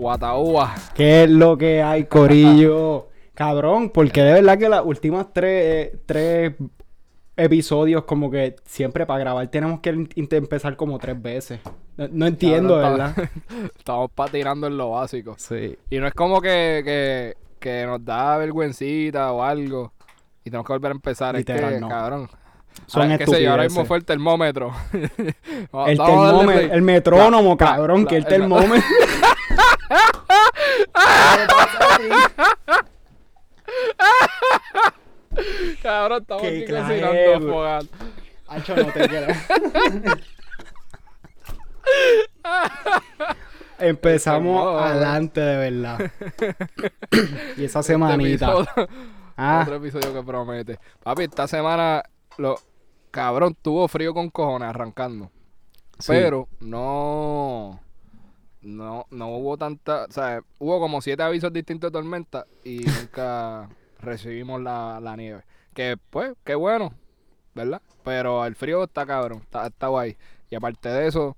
Guataúa. ¿Qué es lo que hay, Corillo? Cabrón, porque de verdad que las últimas tres, tres episodios, como que siempre para grabar tenemos que empezar como tres veces. No, no entiendo, Cabrón, ¿verdad? Estamos patinando en lo básico. Sí. Y no es como que, que, que nos da vergüencita o algo. Y tenemos que volver a empezar. Literal, es que, no. cabrón. Son ahora, qué sé yo, ahora mismo estupideces. fue el termómetro. El termómetro, el metrónomo, cabrón, que el el- termómetro. Cabrón, estamos aquí cocinando fogata. Hacho, no te creas. Empezamos Este modo, adelante, de verdad. y esa Este semanita. episodio- Ah, Otro episodio que promete. Papi, esta semana, lo, cabrón, tuvo frío con cojones arrancando. sí. Pero no, no, no hubo tanta, o sea, hubo como siete avisos distintos de tormenta y nunca recibimos la, la nieve. Que pues, qué bueno, ¿verdad? Pero el frío está cabrón, está, está guay. Y aparte de eso,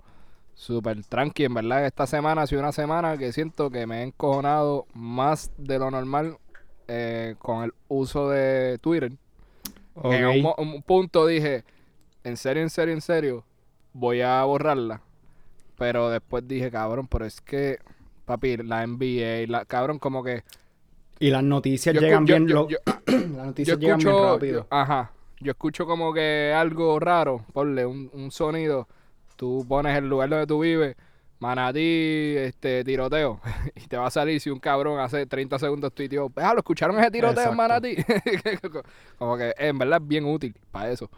súper tranqui, en verdad, esta semana ha sido una semana que siento que me he encojonado más de lo normal eh, con el uso de Twitter. En un punto dije, en serio, en serio, en serio, voy a borrarla. Pero después dije, cabrón, pero es que, papi, la NBA, la, cabrón, como que... Y las noticias yo llegan bien. yo- lo- yo- las noticias llegan bien rápido. yo- ajá, yo escucho como que algo raro, ponle un, un sonido, tú pones el lugar donde tú vives, Manatí, este, tiroteo, y te va a salir si un cabrón hace 30 segundos tuiteó, lo ¿escucharon ese tiroteo en. Manatí? como que en verdad es bien útil para eso.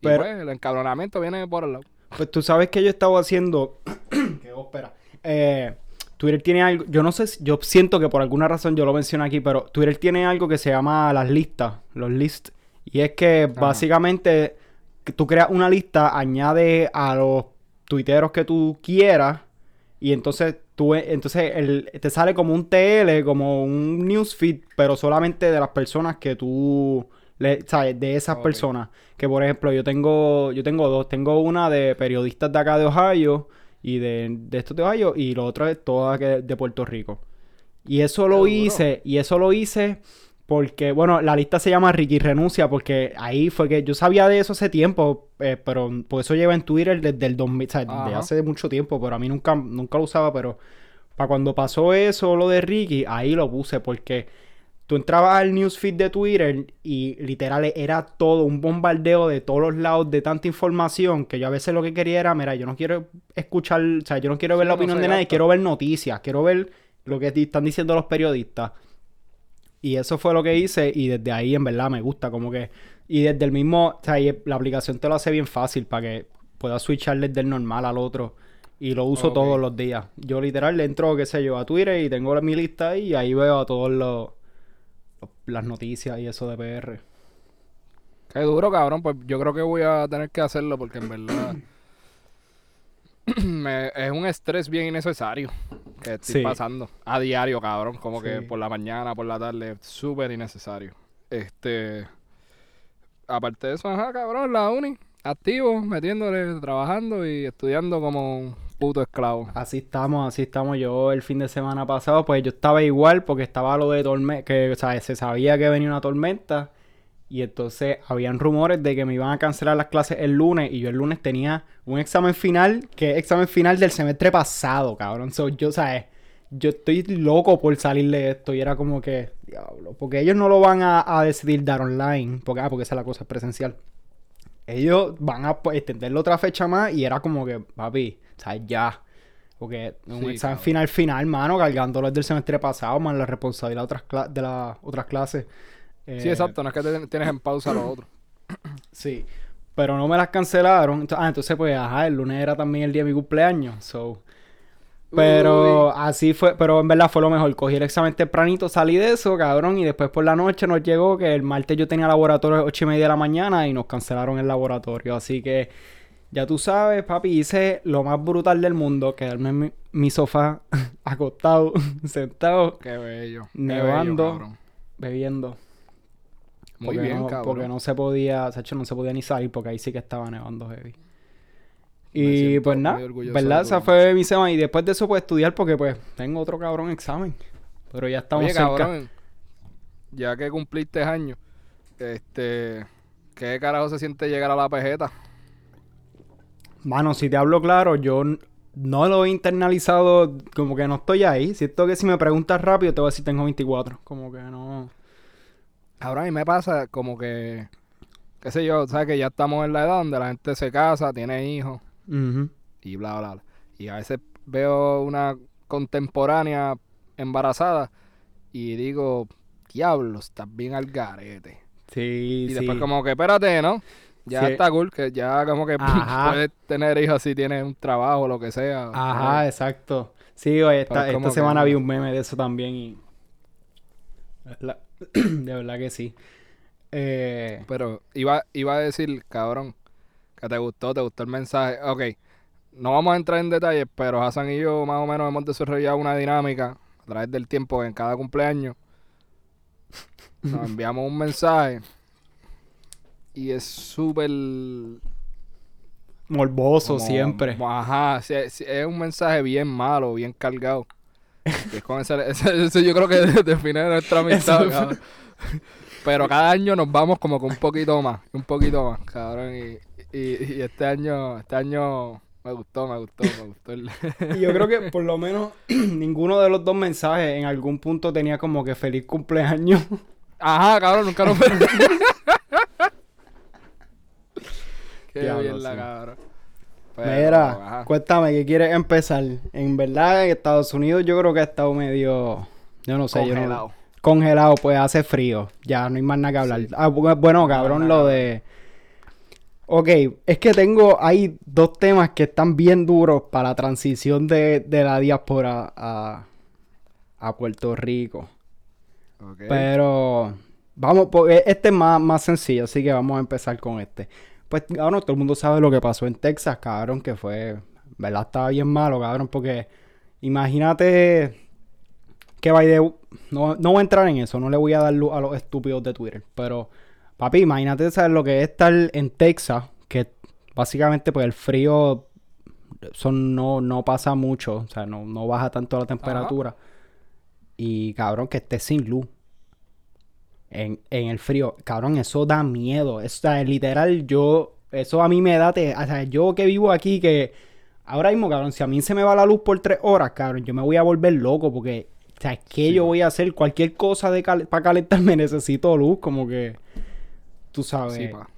Y Pero- pues, el encabronamiento viene por el lado. Pues tú sabes que yo estaba haciendo. que ópera. Eh, Twitter tiene algo. Yo no sé. Yo siento que por alguna razón yo lo mencioné aquí, pero Twitter tiene algo que se llama las listas. Los lists. Y es que básicamente tú creas una lista, añade a los tuiteros que tú quieras. Y entonces tú entonces el, te sale como un TL, como un newsfeed, pero solamente de las personas que tú le, sabes, de esas personas. Que por ejemplo, yo tengo, yo tengo dos. Tengo una de periodistas de acá de Ohio y de, de estos de Ohio, y lo otro es toda que- de Puerto Rico. Y eso lo hice, y eso lo hice porque, bueno, la lista se llama Ricky Renuncia, porque ahí fue que yo sabía de eso hace tiempo, eh, pero por eso lleva en Twitter desde el 2000, o sea, desde hace mucho tiempo, pero a mí nunca, nunca lo usaba, pero para cuando pasó eso, lo de Ricky, ahí lo puse, porque tú entrabas al newsfeed de Twitter y literal era todo un bombardeo de todos los lados de tanta información que yo a veces lo que quería era, mira, yo no quiero escuchar, o sea, yo no quiero ver Sí, la opinión de nadie, quiero ver noticias, quiero ver lo que están diciendo los periodistas. Y eso fue lo que hice y desde ahí en verdad me gusta como que... Y desde el mismo... O sea, la aplicación te lo hace bien fácil para que puedas switchar desde el normal al otro. Y lo uso todos los días. Yo literal le entro, qué sé yo, a Twitter y tengo mi lista ahí y ahí veo a todos los... las noticias y eso de PR. Qué duro, cabrón. Pues yo creo que voy a tener que hacerlo porque en verdad me- es un estrés bien innecesario que estoy Sí. pasando a diario, cabrón. Como que por la mañana, por la tarde, súper innecesario. Este, aparte de eso, ajá, cabrón, la uni, activo, metiéndole, trabajando y estudiando como puto esclavo. Así estamos, así estamos. Yo el fin de semana pasado, pues yo estaba igual porque estaba lo de tormenta, que o sea, se sabía que venía una tormenta y entonces habían rumores de que me iban a cancelar las clases el lunes y yo el lunes tenía un examen final, que es examen final del semestre pasado, cabrón. So, yo, ¿sabes? Yo estoy loco por salir de esto y era como que, diablo, porque ellos no lo van a, decidir dar online, porque, ah, porque esa es la cosa, es presencial ellos van a pues, extenderlo otra fecha más y era como que, papi, o sea, ya. Porque un Sí, examen final, final, mano, cargándolo desde el semestre pasado, más la responsabilidad de, otras de las otras clases. Sí, Eh, exacto, no es que te- tienes en pausa lo otro. Sí. Pero no me las cancelaron. Ento- ah, entonces, pues, ajá, el lunes era también el día de mi cumpleaños. So. Pero así fue, pero en verdad fue lo mejor. Cogí el examen tempranito, salí de eso, cabrón, y después por la noche nos llegó que el martes yo tenía laboratorio a las ocho y media de la mañana y nos cancelaron el laboratorio. Así que ya tú sabes, papi, hice lo más brutal del mundo, quedarme en mi, mi sofá, acostado, sentado, Qué bello. qué Nevando. bello, bebiendo. Muy Porque bien, no, cabrón. Porque no se podía, Sacho, no se podía ni salir porque ahí sí que estaba nevando heavy. Y pues nada, ¿verdad? Esa fue mi semana. Y después de eso, pues estudiar porque pues tengo otro cabrón examen. Pero ya estamos Oye, cerca. cabrón, ya que cumpliste años, este, ¿qué carajo se siente llegar a la pejeta? Mano, si te hablo claro, yo no lo he internalizado, como que no estoy ahí. Siento que si me preguntas rápido, te voy a decir tengo 24. Como que no. Ahora a mí me pasa como que, qué sé yo, sabes que ya estamos en la edad donde la gente se casa, tiene hijos Y bla, bla, bla. Y a veces veo una contemporánea embarazada y digo, diablo, estás bien al garete. Sí, Y sí. después como que, espérate, ¿no? Ya Sí. está cool, que ya como que Ajá. puedes tener hijos si tienes un trabajo o lo que sea. Ajá, exacto. Sí, oye, esta, esta que- semana vi un meme de eso también y... la- De verdad que sí. Eh, Pero iba, iba a decir, cabrón, que te gustó, te gustó el mensaje. Ok, no vamos a entrar en detalles, pero Hassan y yo más o menos hemos desarrollado una dinámica a través del tiempo en cada cumpleaños. Nos enviamos un mensaje y es súper... morboso como- siempre. Ajá, sí, es un mensaje bien malo, bien cargado. Es con ese yo creo que define nuestra amistad, Eso- cabrón. Pero cada año nos vamos como con un poquito más, un poquito más, cabrón. Y, y, y este año, este año me gustó, me gustó, me gustó. el- Y yo creo que por lo menos ninguno de los dos mensajes en algún punto tenía como que feliz cumpleaños. Ajá, cabrón, nunca nos Qué Diablo, bien la sí. cabrón. Pero, Mira, ajá. cuéntame, ¿qué quieres empezar? En verdad, en Estados Unidos yo creo que ha estado medio... Yo no sé, yo no- Congelado. Congelado, pues hace frío. Ya no hay más nada que hablar. Sí. Ah, bu- bueno, cabrón, lo que de. Ok, es que tengo. Hay dos temas que están bien duros para la transición de, de la diáspora a, a Puerto Rico. Ok. Pero. Vamos, porque este es más, más sencillo, así que vamos a empezar con este. Pues, cabrón, todo el mundo sabe lo que pasó en Texas, cabrón, que fue. ¿Verdad? Estaba bien malo, cabrón, porque. Imagínate. Que the- no, no voy a entrar en eso, no le voy a dar luz a los estúpidos de Twitter. Pero, papi, imagínate saber lo que es estar en Texas, que básicamente pues el frío son, no, no pasa mucho, o sea, no, no baja tanto la temperatura. Y cabrón, que esté sin luz. En, en el frío, cabrón, eso da miedo. Eso, o sea, literal, yo, eso a mí me da, te- o sea, yo que vivo aquí, que ahora mismo, cabrón, si a mí se me va la luz por tres horas, cabrón, yo me voy a volver loco porque, o sea, ¿qué Sí, yo voy a hacer? Cualquier cosa de para calentarme necesito luz, como que, tú sabes. Sí, pa.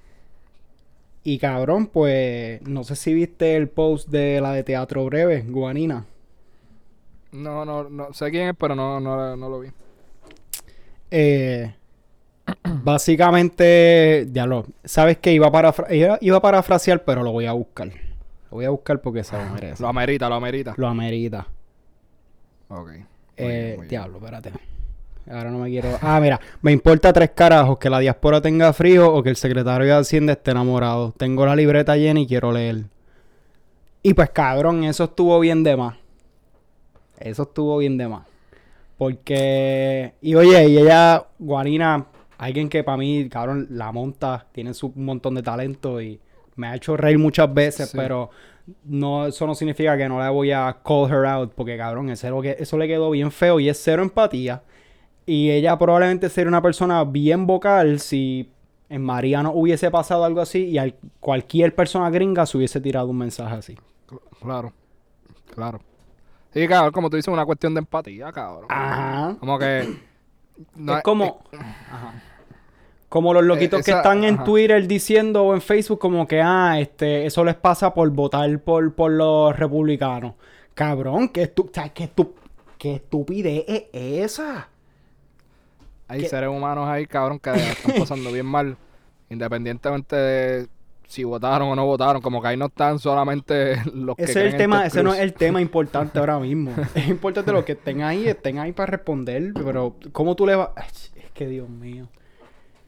Y cabrón, pues, no sé si viste el post de la de Teatro Breve, Guanina. No, no, no sé quién es, pero no, no, no lo vi. Eh, básicamente, diablo, sabes que iba a, parafra- iba, iba a parafrasear, pero lo voy a buscar. Lo voy a buscar porque se lo merece. Lo amerita, lo amerita. Lo amerita. Ok. Muy Eh, bien. diablo, espérate. Ahora no me quiero. Ah, mira, me importa tres carajos que la diáspora tenga frío o que el secretario de Hacienda esté enamorado. Tengo la libreta llena y quiero leer. Y pues, cabrón, eso estuvo bien de más. Eso estuvo bien de más. Porque. Y oye, y ella, Guanina, alguien que para mí, cabrón, la monta, tiene su un montón de talento y me ha hecho reír muchas veces, Sí. pero no, eso no significa que no la voy a call her out, porque cabrón, eso, lo que, eso le quedó bien feo y es cero empatía. Y ella probablemente sería una persona bien vocal si en María no hubiese pasado algo así y al- cualquier persona gringa se hubiese tirado un mensaje así. Claro. Claro. Sí, cabrón, como tú dices, una cuestión de empatía, cabrón. Ajá. Como que. no es como. Ajá. Como los loquitos Eh, que están en ajá. Twitter diciendo o en Facebook como que, ah, este, eso les pasa por votar por, por los republicanos. Cabrón, ¿qué, estu- qué, estu- qué estupidez es esa? Hay seres humanos ahí, cabrón, que están pasando bien mal. Independientemente de si votaron o no votaron. Como que ahí no están solamente los que Ese es el tema, ese no es el tema importante ahora mismo. Es importante los que estén ahí, estén ahí para responder, pero ¿cómo tú le vas? Es que Dios mío.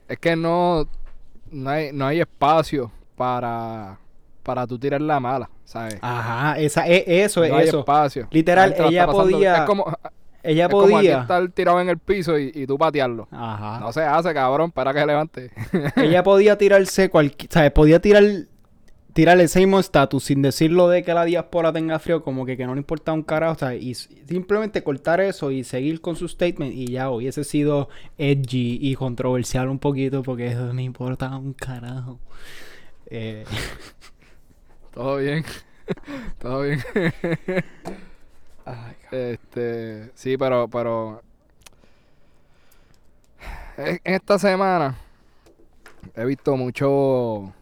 Es que no, no, hay, no hay espacio para, para tú tirar la mala, ¿sabes? Ajá, esa, e- eso es no hay espacio. Literal, ella podía- Es como, Ella es como aquí podía. estar tirado en el piso y, y tú patearlo. Ajá. No se hace, cabrón, para que se levante. ella podía tirarse cualquier, ¿sabes? Podía tirar tirar el same status sin decirlo de que la diáspora tenga frío, como que, que no le importa un carajo, o sea, y simplemente cortar eso y seguir con su statement y ya hubiese sido edgy y controversial un poquito porque eso me importa un carajo. Eh, Todo bien. Todo bien. Este, sí, pero, pero en esta semana he visto mucho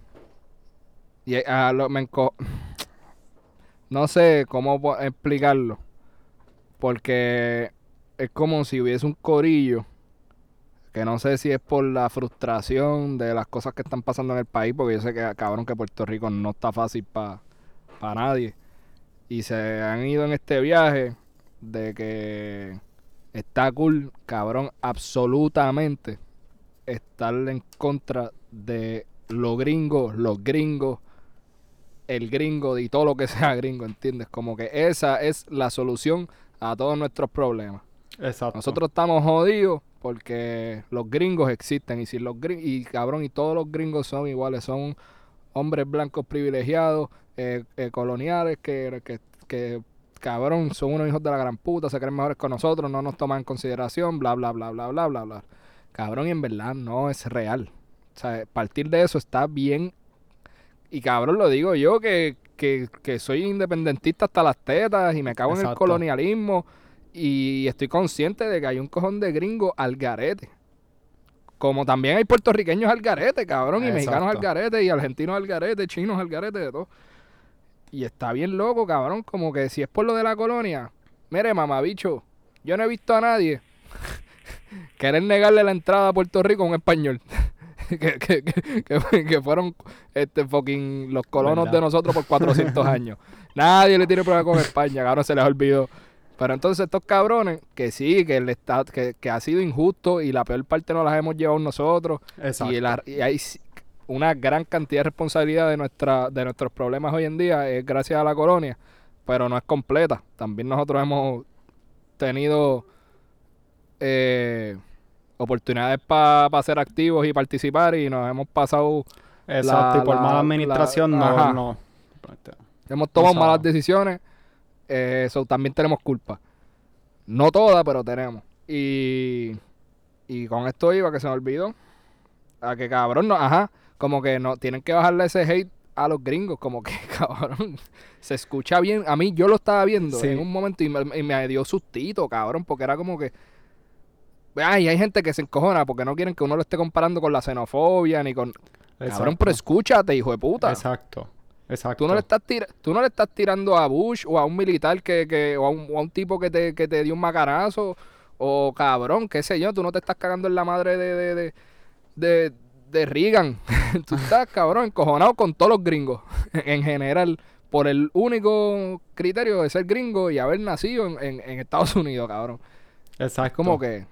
y a lo- me no sé cómo explicarlo porque es como si hubiese un corillo que no sé si es por la frustración de las cosas que están pasando en el país porque yo sé que cabrón que Puerto Rico no está fácil para nadie y se han ido en este viaje de que está cool, cabrón, absolutamente estar en contra de los gringos, los gringos, el gringo y todo lo que sea gringo, ¿entiendes? Como que esa es la solución a todos nuestros problemas. exacto. Nosotros estamos jodidos porque los gringos existen y si los gring- y cabrón y todos los gringos son iguales, son hombres blancos privilegiados, eh, eh, coloniales que, que, que, cabrón son unos hijos de la gran puta, se creen mejores con nosotros, no nos toman en consideración, bla bla bla bla bla bla bla. Cabrón y en verdad no es real. O sea, partir de eso está bien y cabrón lo digo yo que, que, que soy independentista hasta las tetas y me cago en el colonialismo y estoy consciente de que hay un cojón de gringos al garete. Como también hay puertorriqueños al garete, cabrón, y mexicanos al garete, y argentinos al garete, chinos al garete, de todo. Y está bien loco, cabrón, como que si es por lo de la colonia, mire, mamabicho, yo no he visto a nadie querer negarle la entrada a Puerto Rico a un español. que, que, que, que- fueron este fucking los colonos ¿Verdad? de nosotros por 400 años. Nadie le tiene problema con España, cabrón, se les olvidó. Pero entonces estos cabrones, que sí, que el estado, que, que ha sido injusto y la peor parte nos las hemos llevado nosotros. Exacto. Y, la- y hay una gran cantidad de responsabilidad de nuestra, de nuestros problemas hoy en día es gracias a la colonia, pero no es completa. También nosotros hemos tenido eh, oportunidades para ser activos y participar y nos hemos pasado, Exacto, la- y por la- mala la- administración no, no. hemos tomado malas decisiones, eh, so también tenemos culpa. No todas, pero tenemos. Y, y con esto iba que se me olvidó. A que cabrón, no, ajá, como que no tienen que bajarle ese hate a los gringos, como que cabrón, se escucha bien. A mí yo lo estaba viendo Sí. en un momento y me, y me dio sustito, cabrón, porque era como que Ay, hay gente que se encojona porque no quieren que uno lo esté comparando con la xenofobia ni con cabrón, pero escúchate, hijo de puta. Exacto. Exacto. Tú no, le estás tira- tú no le estás tirando a Bush o a un militar que, que o, a un, o a un tipo que te, que te dio un macarazo o cabrón, qué sé yo, tú no te estás cagando en la madre de, de, de, de, de Reagan. tú estás, cabrón, encojonado con todos los gringos en general por el único criterio de ser gringo y haber nacido en, en- en Estados Unidos, cabrón. Exacto. Es como que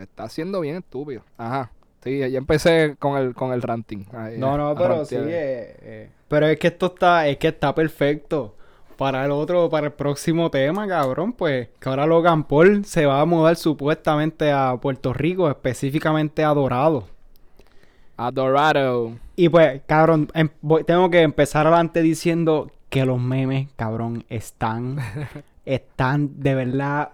está siendo bien estúpido. Ajá. Sí, ya empecé con el, con el ranting. Ahí, No, no, pero sí. eh, eh. Pero es que esto está, es que está perfecto. Para el otro, para el próximo tema, cabrón, pues que ahora Logan Paul se va a mudar supuestamente a Puerto Rico, específicamente a Dorado. A Dorado. Y pues, cabrón, em- voy- tengo que empezar adelante diciendo que los memes, cabrón, están, están de verdad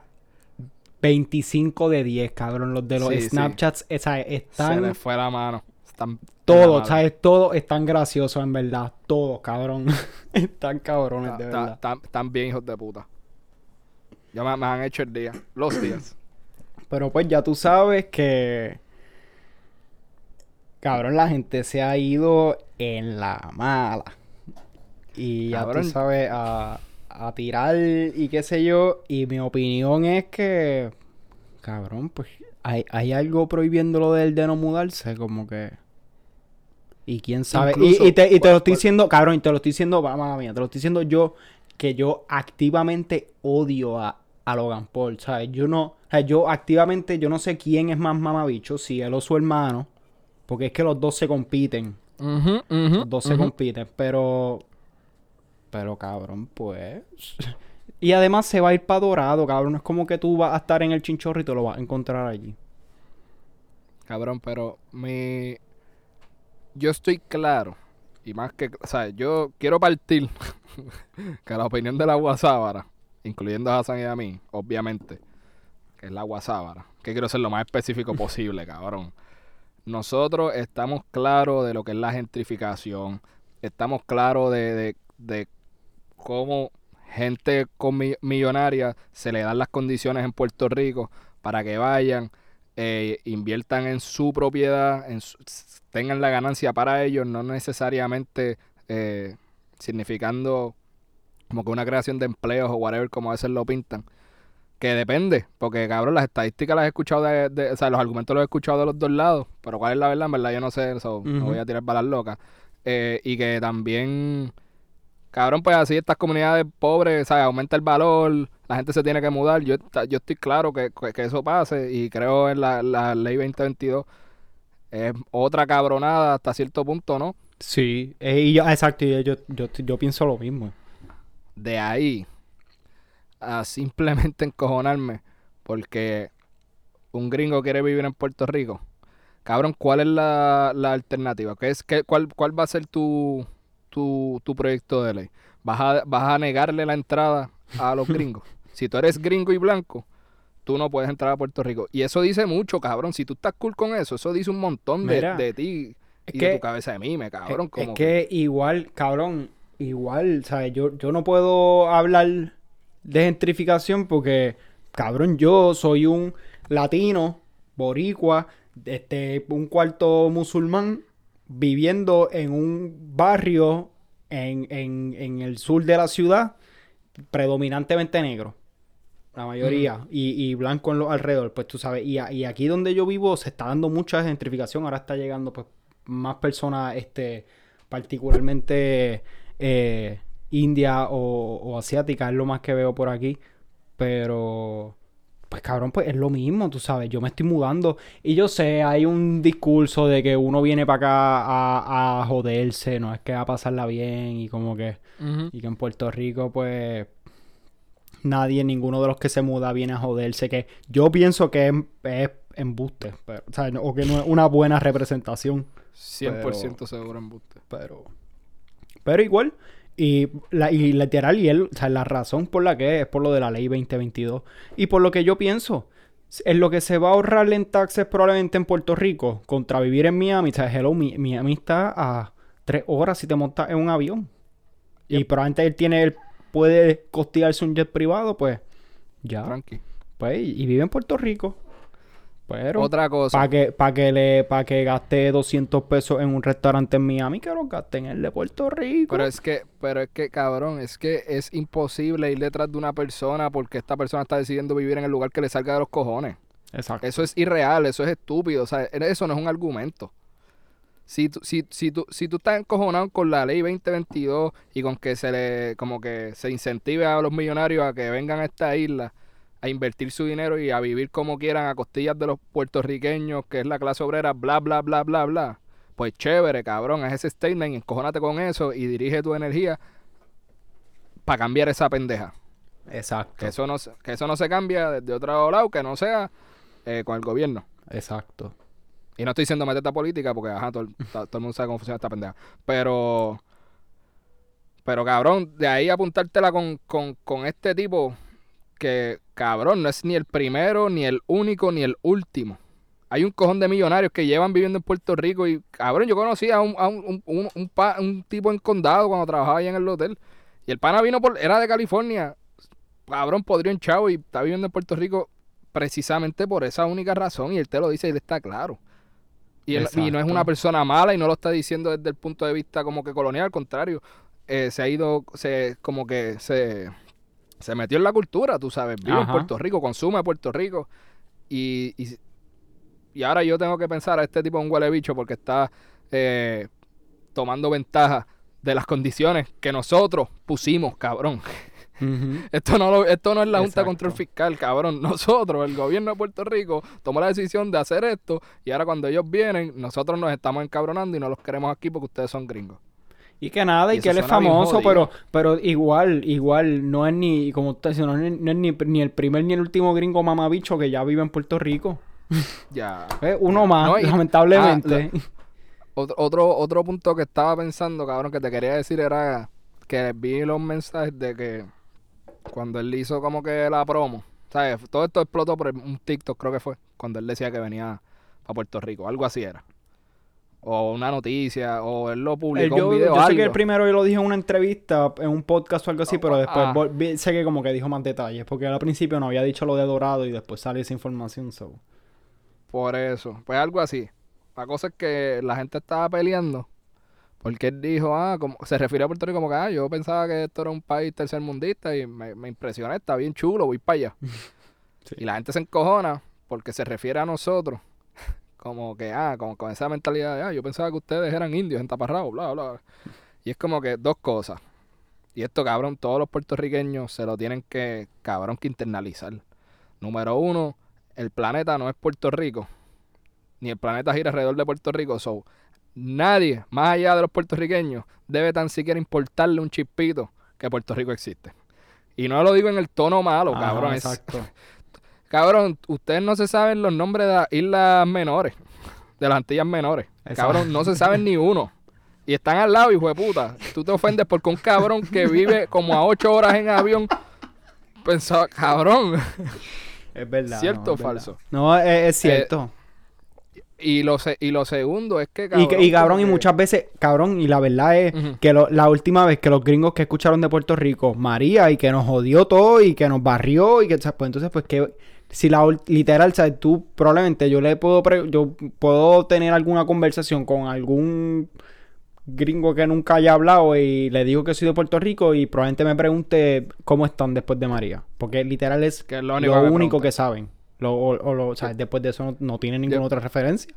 25 de 10, cabrón. Los de los Sí, sí. Snapchats, esa, Se están le fue la mano. Están todos, ¿sabes? Todos están graciosos, en verdad. Todos, cabrón. están cabrones, de verdad. Están bien hijos de puta. Ya me, me han hecho el día. Los días. Pero pues ya tú sabes que. Cabrón, la gente se ha ido en la mala. Y ya Cabrón. tú sabes, a, a tirar y qué sé yo. Y mi opinión es que. Cabrón, pues. Hay, hay algo prohibiéndolo del de no mudarse, como que. Y quién sabe. Y- Incluso, y, te, y te lo estoy diciendo, cabrón, y te lo estoy diciendo, mamá mía, te lo estoy diciendo yo, que yo activamente odio a, a Logan Paul, ¿sabes? Yo no, o sea, yo activamente, yo no sé quién es más mamabicho, si él o su hermano, porque es que los dos se compiten, los dos se compiten, pero, pero cabrón, pues... Y además se va a ir para Dorado, cabrón, es como que tú vas a estar en el chinchorro y te lo vas a encontrar allí. Cabrón, pero mi... Yo estoy claro y más que, o sea, yo quiero partir que la opinión de la guasábara, incluyendo a Hassan y a mí, obviamente, que es la guasábara, que quiero ser lo más específico posible, cabrón. Nosotros estamos claros de lo que es la gentrificación, estamos claros de, de, de cómo gente con mi- millonaria se le dan las condiciones en Puerto Rico para que vayan, eh, inviertan en su propiedad, tengan la ganancia para ellos, no necesariamente eh, significando como que una creación de empleos o whatever, como a veces lo pintan. Que depende, porque cabrón, las estadísticas las he escuchado de, de- o sea, los argumentos los he escuchado de los dos lados, pero cuál es la verdad, en verdad yo no sé, so, no Ujú. voy a tirar balas locas. Eh, y que también, cabrón, pues así estas comunidades pobres, ¿sabes? Aumenta el valor, la gente se tiene que mudar. Yo, yo estoy claro que, que- eso pase y creo en la, la ley 2022 es otra cabronada hasta cierto punto, ¿no? Sí, eh, y yo, exacto, y yo, yo, yo pienso lo mismo. De ahí a simplemente encojonarme porque un gringo quiere vivir en Puerto Rico. Cabrón, ¿cuál es la, la alternativa? ¿Qué es, qué, cuál, ¿Cuál va a ser tu, tu, tu proyecto de ley? ¿Vas a, ¿Vas a negarle la entrada a los gringos? si tú eres gringo y blanco, tú no puedes entrar a Puerto Rico. Y eso dice mucho, cabrón. Si tú estás cool con eso, eso dice un montón de, Mira, de ti y que- de tu cabeza de mime, cabrón. es, como es que igual, cabrón, igual, ¿sabes? Yo, yo no puedo hablar de gentrificación porque, cabrón, yo soy un latino, boricua, este, un cuarto musulmán, viviendo en un barrio en, en, en el sur de la ciudad, predominantemente negro. La mayoría. Y, y blanco en los alrededor, pues tú sabes. Y, a- y aquí donde yo vivo se está dando mucha gentrificación. Ahora está llegando pues más personas, este, particularmente eh, india o, o asiática, es lo más que veo por aquí. Pero, pues cabrón, pues es lo mismo, tú sabes. Yo me estoy mudando. Y yo sé, hay un discurso de que uno viene para acá a, a joderse, no es que a pasarla bien y como que... Y que en Puerto Rico, pues, nadie, ninguno de los que se muda viene a joderse. Que yo pienso que es, es embuste, pero, o, sea, no- o que no es una buena representación. 100% seguro en buste. Pero, pero igual, y, la, y literal, y él, o sea, la razón por la que es, es por lo de la ley 2022. Y por lo que yo pienso, en lo que se va a ahorrar en taxes probablemente en Puerto Rico, contra vivir en Miami, o sea, hello, Mi- Miami está a tres horas si te montas en un avión. Y probablemente él tiene, él puede costearse un jet privado, pues, ya, Tranqui. pues, y vive en Puerto Rico. Pero, Otra cosa. para que, pa que le, para que gaste 200 pesos en un restaurante en Miami, que lo gaste en el de Puerto Rico. Pero es que, pero es que, cabrón, es que es imposible ir detrás de una persona porque esta persona está decidiendo vivir en el lugar que le salga de los cojones. Exacto. Eso es irreal, eso es estúpido, o sea, eso no es un argumento. Si tú, si, si tú, si tú estás encojonado con la ley 2022 y con que se le, como que se incentive a los millonarios a que vengan a esta isla a invertir su dinero y a vivir como quieran a costillas de los puertorriqueños, que es la clase obrera, bla, bla, bla, bla, bla. Pues chévere, cabrón, es ese statement, encojónate con eso y dirige tu energía para cambiar esa pendeja. Exacto. Que eso no, se- que eso no se cambia desde otro lado, que no sea eh, con el gobierno. Exacto. Y no estoy diciendo meterte a política porque ajá, todo, el- ta- todo el mundo sabe cómo funciona esta pendeja. Pero, pero cabrón, de ahí apuntártela con, con, con este tipo que, cabrón, no es ni el primero, ni el único, ni el último. Hay un cojón de millonarios que llevan viviendo en Puerto Rico y, cabrón, yo conocí a un, a un, un, un- un pa- un tipo en condado cuando trabajaba allá en el hotel. Y el pana vino por, era de California, cabrón, podrido en chavo y está viviendo en Puerto Rico precisamente por esa única razón y él te lo dice y él está claro. Y, él- y no es una persona mala y no lo está diciendo desde el punto de vista como que colonial, al contrario, eh, se ha ido, se como que se, se metió en la cultura, tú sabes, vive en. Puerto Rico, consume Puerto Rico y, y, y ahora yo tengo que pensar a este tipo de un huele bicho porque está eh, tomando ventaja de las condiciones que nosotros pusimos, cabrón. Esto no, lo- esto no es la Junta de. Control Fiscal, cabrón. Nosotros, el gobierno de Puerto Rico, tomó la decisión de hacer esto y ahora cuando ellos vienen, nosotros nos estamos encabronando y no los queremos aquí porque ustedes son gringos. Y que nada, y, Y que él es famoso, pero, pero igual, igual, no es ni, como usted dice, no es, no es ni, ni el primer ni el último gringo mamabicho que ya vive en Puerto Rico. Ya. Eh, Uno más, No, y- lamentablemente. Otro, otro, otro punto que estaba pensando, cabrón, que te quería decir era que vi los mensajes de que cuando él hizo como que la promo, ¿sabes? Todo esto explotó por un TikTok, creo que fue, cuando él decía que venía a Puerto Rico, algo así era. O una noticia, o él lo Él- publicó yo un video, yo sé que el primero yo lo dijo en una entrevista, en un podcast o algo así, pero después Ah. vi- sé que como que dijo más detalles, porque al principio no había dicho lo de Dorado y después sale esa información. So. Por eso, pues algo así. La cosa es que la gente estaba peleando porque él dijo, ah, como, se refirió a Puerto Rico como que, ah, yo pensaba que esto era un país tercermundista y me, me impresioné, está bien chulo, voy para allá. Sí. Y la gente se encojona porque se refiere a nosotros como que, ah, como con esa mentalidad de, ah, yo pensaba que ustedes eran indios en taparrabo, bla, bla. Y es como que dos cosas. Y esto, cabrón, todos los puertorriqueños se lo tienen que, cabrón, que internalizar. Número uno, el planeta no es Puerto Rico. Ni el planeta gira alrededor de Puerto Rico. So, nadie, más allá de los puertorriqueños, debe tan siquiera importarle un chispito que Puerto Rico existe. Y no lo digo en el tono malo, cabrón. es- exacto. Cabrón, ustedes no se saben los nombres de las islas menores, de las Antillas menores. Cabrón, no se saben ni uno. Y están al lado, hijo de puta. Tú te ofendes porque un cabrón que vive como a ocho horas en avión pensaba, cabrón. Es verdad. ¿Cierto no, o verdad. falso? No, es, es cierto. Y lo, se- y lo segundo es que, y, cabrón. que- y cabrón, y muchas veces, cabrón, y la verdad es que lo- la última vez que los gringos que escucharon de Puerto Rico, María, y que nos jodió todo, y que nos barrió, y que, pues entonces, pues que, si la literal, ¿sabes? Tú probablemente yo le puedo, pre- yo puedo tener alguna conversación con algún gringo que nunca haya hablado y le digo que soy de Puerto Rico y probablemente me pregunte cómo están después de María. Porque literal es Que es lo lo único que saben. Lo, o, o lo- sea, después de eso no, no tienen ninguna otra referencia.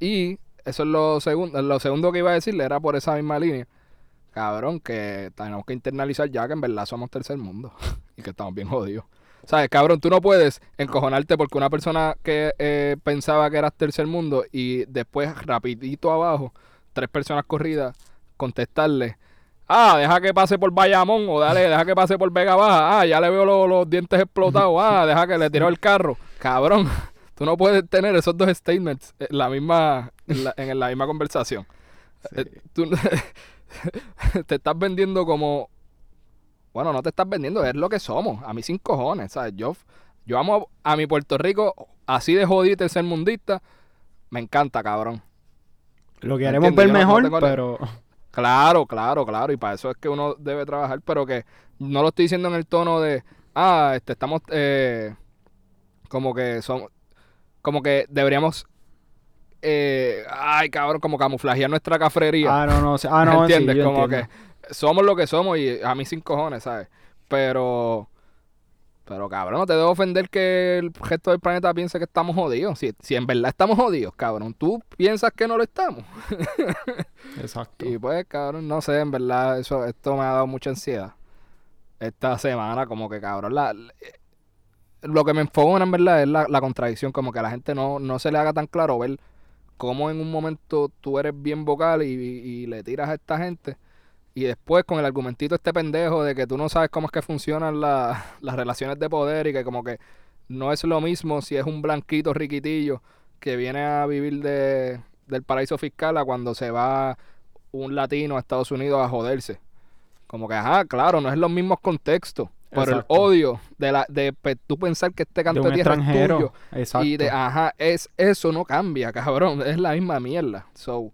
Y eso es lo segundo, lo segundo que iba a decirle era por esa misma línea. Cabrón, que tenemos que internalizar ya que en verdad somos tercer mundo y que estamos bien jodidos. ¿Sabes, cabrón? Tú no puedes encojonarte porque una persona que eh, pensaba que eras tercer mundo y después rapidito abajo, tres personas corridas, contestarle. Ah, deja que pase por Bayamón o dale, deja que pase por Vega Baja. Ah, ya le veo lo- los dientes explotados. Ah, deja que le tiró el carro. Cabrón, tú no puedes tener esos dos statements en la misma, en la, en la misma conversación. Eh, tú te estás vendiendo como bueno, no te estás vendiendo, es lo que somos. A mí sin cojones, ¿sabes? Yo, yo amo a mi Puerto Rico así de jodido y ser mundista. Me encanta, cabrón. Lo ¿Me queremos entiendes? ver no- mejor, pero... Claro, claro, claro. Y para eso es que uno debe trabajar, pero que no lo estoy diciendo en el tono de, ah, este, estamos, eh, como que somos, como que deberíamos, eh, ay, cabrón, como camuflajear nuestra cafrería. Ah, no, no. Ah, no, ¿Entiendes? como entiendo. que somos lo que somos y a mí sin cojones, ¿sabes? Pero, pero cabrón, no te debo ofender que el resto del planeta piense que estamos jodidos. Si, si en verdad estamos jodidos, cabrón, tú piensas que no lo estamos. Exacto. Y pues, cabrón, no sé, en verdad, eso, esto me ha dado mucha ansiedad. Esta semana, como que, cabrón, la, la- lo que me enfogona, en verdad, es la, la contradicción, como que a la gente no, no se le haga tan claro ver cómo en un momento tú eres bien vocal y, y le tiras a esta gente. Y después con el argumentito este pendejo de que tú no sabes cómo es que funcionan la- las relaciones de poder y que como que no es lo mismo si es un blanquito riquitillo que viene a vivir de, del paraíso fiscal a cuando se va un latino a Estados Unidos a joderse. Como que, ajá, claro, no es los mismos contextos. Pero el odio de la de pe- tú pensar que este de canto un de, tierra es tuyo Exacto. y de, ajá, es, eso no cambia, cabrón. Es la misma mierda. So,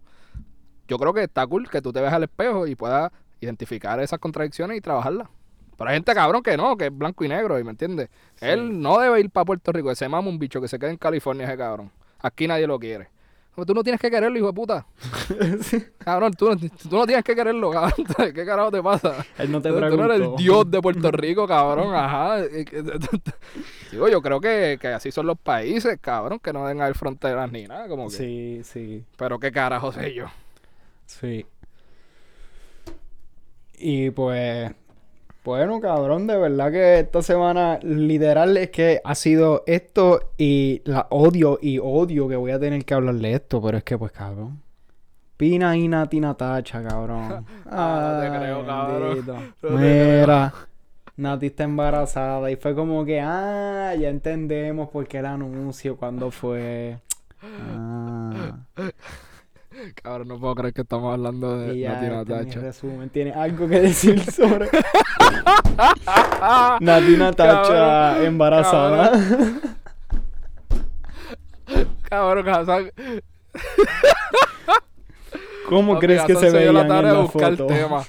yo creo que está cool que tú te veas al espejo y puedas identificar esas contradicciones y trabajarlas. Pero hay gente cabrón que no, que es blanco y negro, ¿y me entiendes? Él no debe ir para Puerto Rico, ese mama un bicho que se quede en California ese cabrón. Aquí nadie lo quiere. Pero tú no tienes que quererlo, hijo de puta. Cabrón, tú, no- tú no tienes que quererlo, cabrón. ¿Qué carajo te pasa? Él no te Tú, tú no eres el dios de Puerto Rico, cabrón, ajá. Digo, yo creo que, que así son los países, cabrón, que no deben haber fronteras ni nada, como que. Sí, sí, Pero qué carajo sé yo. Sí. Y pues, bueno, cabrón, de verdad que esta semana literal es que ha sido esto y la odio y odio que voy a tener que hablarle esto, pero es que pues, cabrón. Pina y Nati Natacha, cabrón. Ah, te creo, cabrón. No creo. Mira, Nati está embarazada y fue como que, ah, ya entendemos por qué el anuncio, cuándo fue. Ah. Cabrón, no puedo creer que estamos hablando de Y ya, Nati este Natacha. resumen. ¿Tiene algo que decir sobre Nati Natacha Cabrón, embarazada? Cabrón, Hassan. ¿Cómo crees que Hassan se dio veían la en tarea la buscar foto? tema.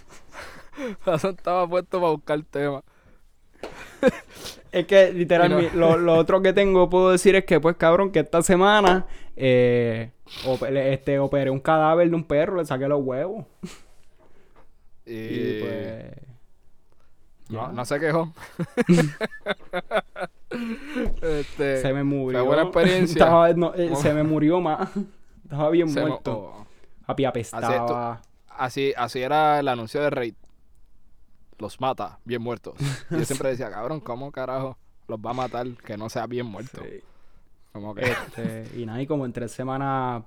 Hassan estaba puesto para buscar tema. Es que literalmente lo otro que tengo puedo decir es que pues cabrón que esta semana eh, este, operé un cadáver de un perro, le saqué los huevos. Y, pues... no, no se quejó. este, se me murió. Fue buena experiencia. Estaba- no, eh, se me murió más. Estaba bien se muerto. oh. Papi apestaba. Así, así era el anuncio de Raid. Los mata, bien muertos. Yo siempre decía, cabrón, ¿cómo carajo los va a matar que no sea bien muerto? Sí. Como que, Este, y nada, y como en tres semanas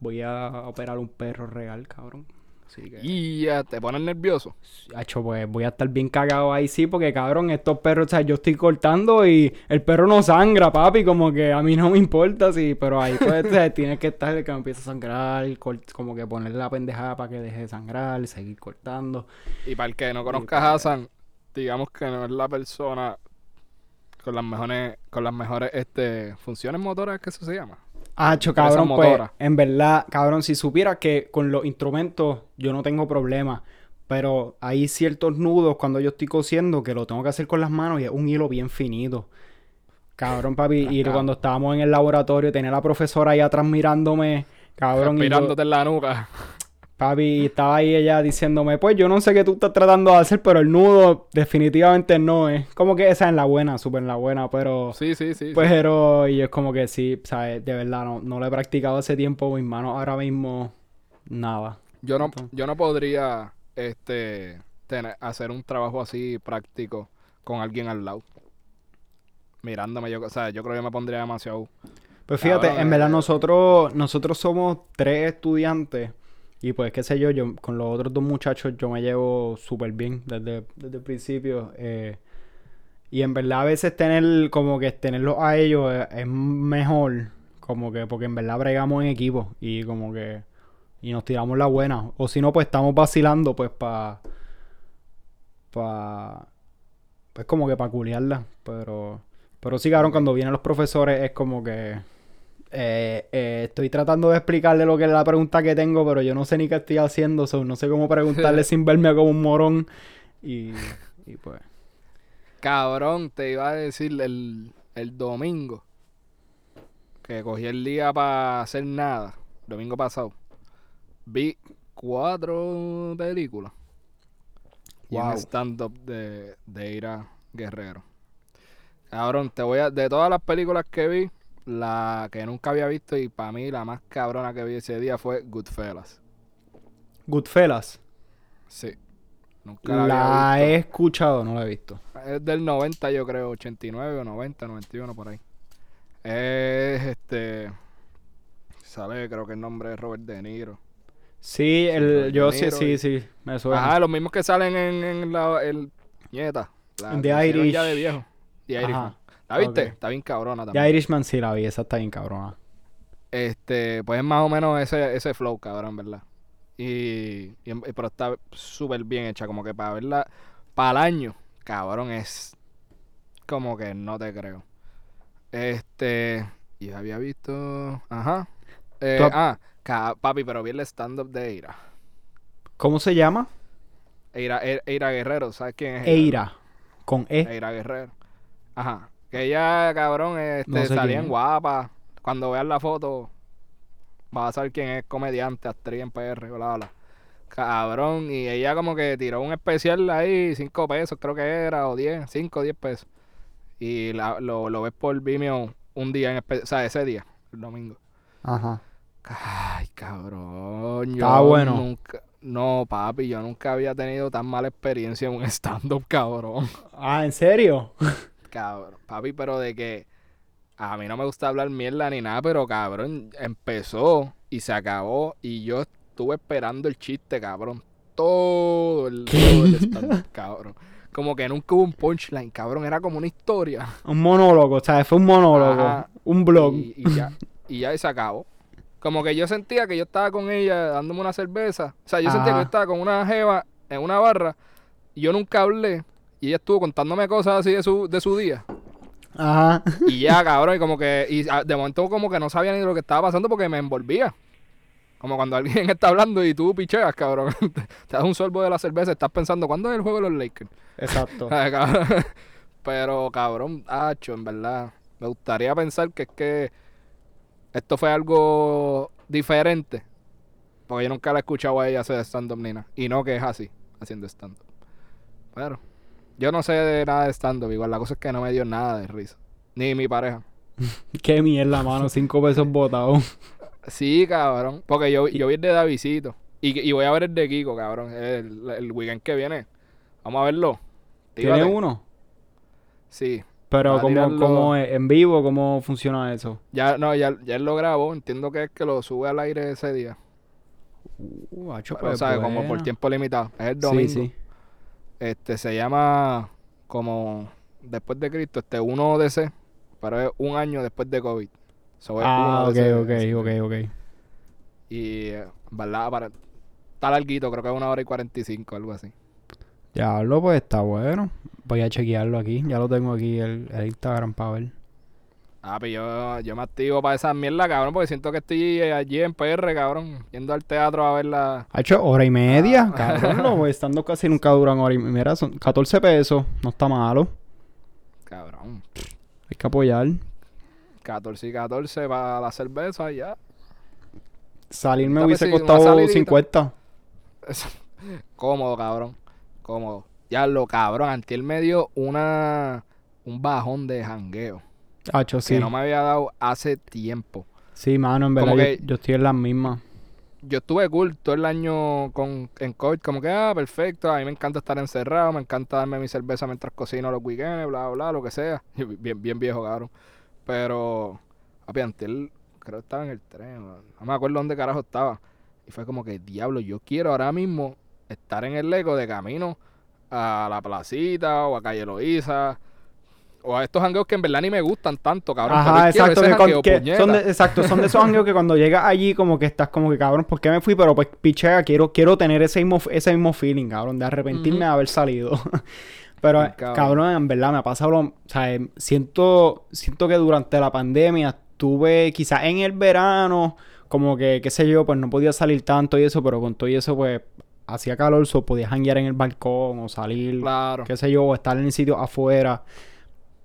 voy a operar un perro real, cabrón. Así que... y ya te pones nervioso. Hacho, pues voy a estar bien cagado ahí, sí, porque cabrón, estos perros, o sea, yo estoy cortando y el perro no sangra, papi, como que a mí no me importa, sí, pero ahí pues tienes que estar que me empiece a sangrar, como que ponerle la pendejada para que deje de sangrar, seguir cortando. Y para el que no conozca a Hassan, digamos que no es la persona con las mejores, con las mejores este, funciones motoras, que eso se llama. Empresa cabrón, pues, en verdad, cabrón, si supiera que con los instrumentos yo no tengo problema, pero hay ciertos nudos cuando yo estoy cosiendo que lo tengo que hacer con las manos y es un hilo bien finito. Cabrón, papi, y cuando estábamos en el laboratorio tenía la profesora ahí atrás mirándome, cabrón, y yo- Respirándote en la nuca. Papi, estaba ahí ella diciéndome, pues yo no sé qué tú estás tratando de hacer, pero el nudo definitivamente no es. Como que esa es la buena, súper en la buena, pero... Sí, sí, sí. Pues sí. pero y es como que sí, ¿sabes? De verdad, no, no lo he practicado hace tiempo, mis manos ahora mismo, nada. Yo no, yo no podría este, tener, hacer un trabajo así práctico con alguien al lado. Mirándome, yo, o sea, yo creo que me pondría demasiado. Pues fíjate, en verdad eh. nosotros, nosotros somos tres estudiantes y pues qué sé yo, yo con los otros dos muchachos yo me llevo súper bien desde, desde el principio. eh, y en verdad a veces tener, como que tenerlos a ellos es, es mejor, como que porque en verdad bregamos en equipo y como que y nos tiramos la buena. O si no, pues estamos vacilando pues para... Pa, pues como que para culiarla, pero... Pero sí, cabrón, cuando vienen los profesores es como que... eh, eh, estoy tratando de explicarle lo que es la pregunta que tengo, pero yo no sé ni qué estoy haciendo, so, no sé cómo preguntarle sin verme como un morón. Y, y pues... Cabrón, te iba a decir el, el domingo que cogí el día para hacer nada, domingo pasado. Vi cuatro películas. Y un Wow. stand-up de, de Ira Guerrero. Cabrón, te voy a. De todas las películas que vi, la que nunca había visto y para mí la más cabrona que vi ese día fue Goodfellas. Goodfellas. Sí. Nunca la, La había he escuchado, no la he visto. Es del 90, yo creo, 89 o 90, 91 por ahí. Es este. Sale, creo que el nombre es Robert De Niro. Sí, el, yo sí, sí, sí, me suena. Ajá, los mismos que salen en, en la. El, nieta. La The Irish. Ya de viejo. The Ajá. ¿La viste? Está bien cabrona Ya también. Irishman sí la vi, esa está bien cabrona. Este, pues es más o menos ese, ese flow, cabrón, ¿verdad? Y, pero está súper bien hecha, como que para verla, para el año, cabrón, es como que no te creo. Este, y había visto, ajá. Eh, ah, papi, pero vi el stand-up de Eira. ¿Cómo se llama? Eira, E- Eira Guerrero, ¿sabes quién es? Eira. Con E. Eira Guerrero. Ajá. Que ella, cabrón, este, No sé salía en guapa. Cuando veas la foto, vas a saber quién es comediante, actriz en PR, bla, bla. Cabrón, y ella como que tiró un especial ahí, 5 pesos creo que era, o 10, 5 o 10 pesos. Y la- lo, lo ves por Vimeo un día en espe- o sea, ese día, el domingo. Ajá. Ay, cabrón. Yo Estaba bueno. Nunca, no, papi, yo nunca había tenido tan mala experiencia en un stand-up, cabrón. Ah, ¿en serio? Cabrón, papi, pero de que a mí no me gusta hablar mierda ni nada, pero cabrón, empezó y se acabó y yo estuve esperando el chiste, cabrón. Todo el, todo el stand-up, cabrón. Como que nunca hubo un punchline, cabrón, era como una historia. Un monólogo, o sea, fue un monólogo. Ajá. Un blog. Y, y ya, y ya se acabó. Como que yo sentía que yo estaba con ella dándome una cerveza. O sea, yo sentía que yo estaba con una jeva en una barra y yo nunca hablé. Y ella estuvo contándome cosas así de su, de su día. Ajá. Y ya, cabrón, y como que, y ah, de momento como que no sabía ni lo que estaba pasando porque me envolvía. Como cuando alguien está hablando y tú picheas, cabrón. Te das un sorbo de la cerveza y estás pensando, ¿cuándo es el juego de los Lakers? Exacto. Pero, cabrón, hacho, en verdad. Me gustaría pensar que es que esto fue algo diferente. Porque yo nunca la he escuchado a ella hacer stand-up ni nada. Y no que es así, haciendo stand-up. Pero, yo no sé de nada de stand-up. Igual la cosa es que no me dio nada de risa. Ni mi pareja. Qué mierda, mano. Cinco pesos botados. Sí, cabrón. Porque yo, yo vi el de Davidito. Y, y voy a ver el de Kiko, cabrón. El, el weekend que viene. Vamos a verlo. ¿Tiene uno? Sí. Pero tirarlo- como en vivo, ¿cómo funciona eso? Ya, no, ya, ya él lo grabó. Entiendo que es que lo sube al aire ese día. Uh, hacho, Pero, pues, ¿sabes? Como por tiempo limitado. Es el Sí, domingo. sí. Este, se llama como después de Cristo, este 1 DC. Pero es un año después de COVID. So, Ah, 1 ok, DC, ok, ok, ok. Y, eh, ¿verdad? Para, está larguito, creo que es una hora y 45, algo así. Ya lo pues está bueno. Voy a chequearlo aquí. Ya lo tengo aquí el, el Instagram para ver. Ah, pues yo, yo me activo para esa mierda, cabrón, porque siento que estoy eh, allí en PR, cabrón, yendo al teatro a ver la... Ha hecho hora y media. Ah. Cabrón, no, pues, estando casi nunca duran hora y media. Mira, son 14 pesos. No está malo. Cabrón, Hay que apoyar. 14 y 14 para la cerveza, ya. Salir me hubiese costado salidita. 50. Cómodo, cabrón, cómodo. Ya lo cabrón, antier me dio una... un bajón de jangueo, Hacho, sí. que no me había dado hace tiempo. Sí, mano, en verdad Como que- yo estoy en las mismas. Yo estuve cool todo el año con, en COVID, como que, ah, perfecto, a mí me encanta estar encerrado, me encanta darme mi cerveza mientras cocino los weekends, bla, bla, lo que sea. Bien, bien viejo, cabrón. Pero, papi, creo que estaba en el tren, no no me acuerdo dónde carajo estaba. Y fue como que, diablo, yo quiero ahora mismo estar en el Leco de camino a la placita o a Calle Loíza. O a estos jangueos que en verdad ni me gustan tanto, cabrón. Ajá, exacto. que son de, exacto, son de esos jangueos que cuando llegas allí como que estás como que, cabrón, ¿por qué me fui? Pero pues, pichea, quiero, quiero tener ese mismo, ese mismo feeling, cabrón, de arrepentirme de haber salido. Pero, cabrón. cabrón. en verdad me ha pasado lo... O sea, em, siento, siento que durante la pandemia estuve quizás en el verano, como que, qué sé yo, pues no podía salir tanto y eso, pero con todo y eso, pues, hacía calor, so podía janguear en el balcón o salir Claro. qué sé yo, o estar en sitios afuera.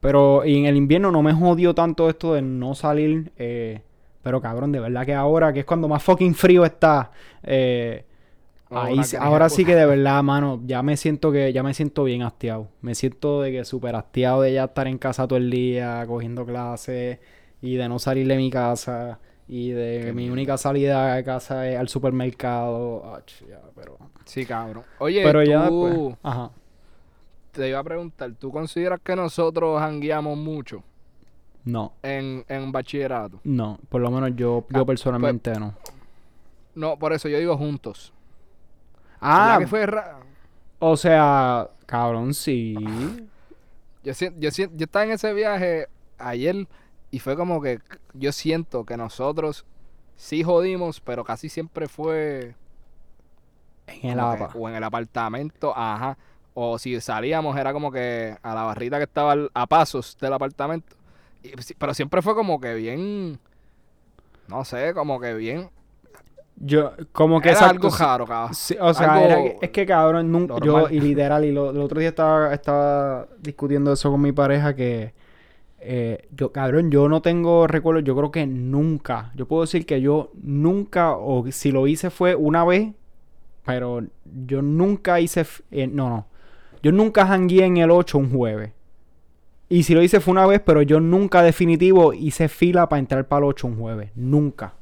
Pero y en el invierno no me jodió tanto esto de no salir. eh, pero cabrón, de verdad que ahora, que es cuando más fucking frío está, eh, ahí, ahora sí que de verdad, mano, ya me siento que, ya me siento bien hastiado. Me siento de que súper hastiado de ya estar en casa todo el día, cogiendo clases, y de no salir de mi casa, y de Qué que mi única salida de casa es al supermercado. Ach, ya, pero, Sí, cabrón. Oye, pero ya después. Ajá. Te iba a preguntar, ¿tú consideras que nosotros jangueamos mucho No. en, en bachillerato? No, por lo menos yo, Ah, yo personalmente no. No, por eso yo digo juntos. Ah, ¿Verdad que fue o sea, cabrón, sí. Yo, sien- yo, yo estaba en ese viaje ayer y fue como que yo siento que nosotros sí jodimos, pero casi siempre fue En el APA. o en el apartamento, ajá. O si salíamos era como que a la barrita que estaba a pasos del apartamento. Y sí, pero siempre fue como que bien, no sé, como que bien. Yo, como que era exacto, algo raro, cabrón. sí, o sea, era es que cabrón, nunca, yo, y literal, y lo, el otro día estaba, estaba discutiendo eso con mi pareja que eh, yo, cabrón, yo no tengo recuerdos, yo creo que nunca, yo puedo decir que yo nunca, o si lo hice fue una vez, pero yo nunca hice, eh, no, no, yo nunca jangué en el 8 un jueves. Y si lo hice fue una vez, pero yo nunca definitivo hice fila para entrar para el 8 un jueves. Nunca.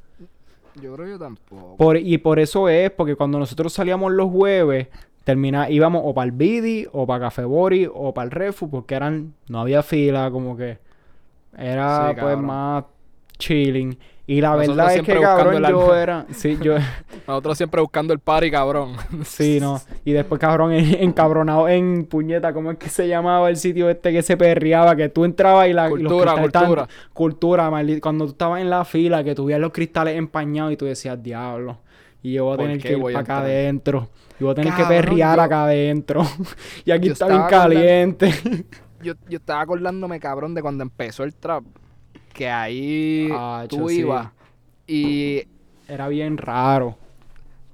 Yo creo que yo tampoco. Por, y por eso es, porque cuando nosotros salíamos los jueves, termina, íbamos o para el Bidi, o para Café Bori, o para el Refu, porque eran, no había fila, como que era Sí, pues más chilling. Y la Nosotros verdad es que, cabrón, el yo era... Sí, yo... Nosotros siempre buscando el party, cabrón. Sí, no. Y después, cabrón, en- encabronado en puñeta, ¿cómo es que se llamaba el sitio este que se perreaba? Que tú entrabas y, la, y los Cultura, cultura. Cultura, maldito. Cuando tú estabas en la fila, que tuvías los cristales empañados y tú decías, diablo. Y yo voy a ¿Por tener que ir para acá adentro. Y voy a tener Cabrón, que perrear yo- acá adentro. y aquí Yo está bien caliente. Yo, yo estaba acordándome, cabrón, de cuando empezó el trap. Que ahí Ah, tú sí. ibas. Y. Era bien raro.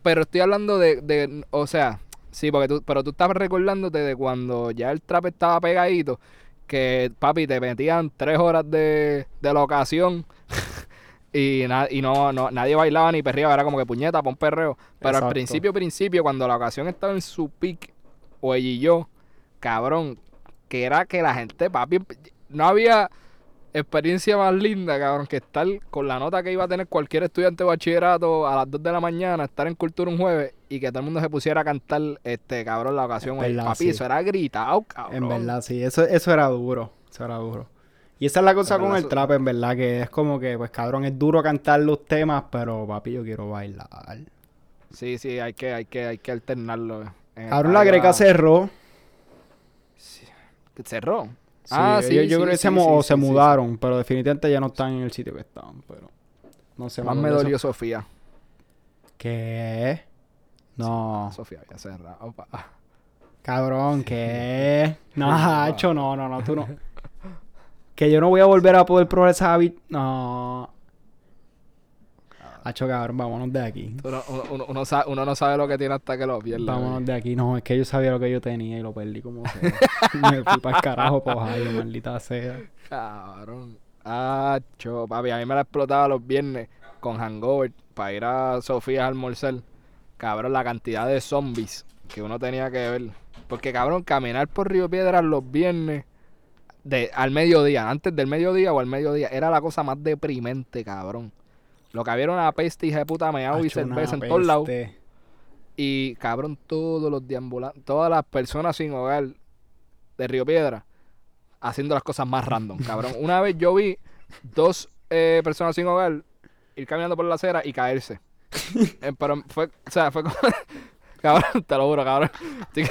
Pero estoy hablando de, de. O sea, sí, porque tú. Pero tú estabas recordándote de cuando ya el trap estaba pegadito. Que, papi, te metían tres horas de, de la ocasión. y na- y no, no, nadie bailaba ni perreaba. Era como que puñeta, pon perreo. Pero Exacto. al principio, principio, cuando la ocasión estaba en su pick, o ella y yo, cabrón, que era que la gente, papi, no había experiencia más linda, cabrón, que estar con la nota que iba a tener cualquier estudiante de bachillerato a las 2 de la mañana, estar en cultura un jueves y que todo el mundo se pusiera a cantar, este, cabrón, la ocasión. Verdad, papi, sí. eso era gritado, cabrón. En verdad, sí. Eso, eso era duro. Eso era duro. Y esa es la cosa con el trap, en verdad, que es como que, pues cabrón, es duro cantar los temas, pero papi, yo quiero bailar. Sí, sí, hay que, hay que, hay que alternarlo. El Cabrón, la greca cerró. cerró. Sí, ah, sí, yo, yo sí, creo que sí, se, o sí, se sí, sí. mudaron, pero definitivamente ya no están en el sitio que estaban, pero no sé Más me dolió eso- Sofía. ¿Qué? No, Sofía había cerrado. pa. cabrón, ¿qué? No, Hacho, no, no, no, tú no. Que yo no voy a volver a poder probar esa habit... No. Hacho, cabrón, vámonos de aquí. Uno, uno- uno- uno sa- uno no sabe lo que tiene hasta que lo pierde. Vámonos de aquí. No, es que yo sabía lo que yo tenía y lo perdí como sea. Me fui para el carajo para Ohio, maldita sea. Cabrón. Ah, cho, papi, a mí me la explotaba los viernes con hangover para ir a Sofía a almorzar. Cabrón, la cantidad de zombies que uno tenía que ver. Porque, cabrón, caminar por Río Piedras los viernes de, al mediodía, antes del mediodía o al mediodía, era la cosa más deprimente, cabrón. Lo que había era una peste, hija de puta, meado y cerveza en todos lados. Y cabrón, todos los deambulantes, todas las personas sin hogar de Río Piedra haciendo las cosas más random, cabrón. Una vez yo vi dos eh, personas sin hogar ir caminando por la acera y caerse. Eh, pero fue, o sea, fue como. Cabrón, te lo juro, cabrón. Estoy,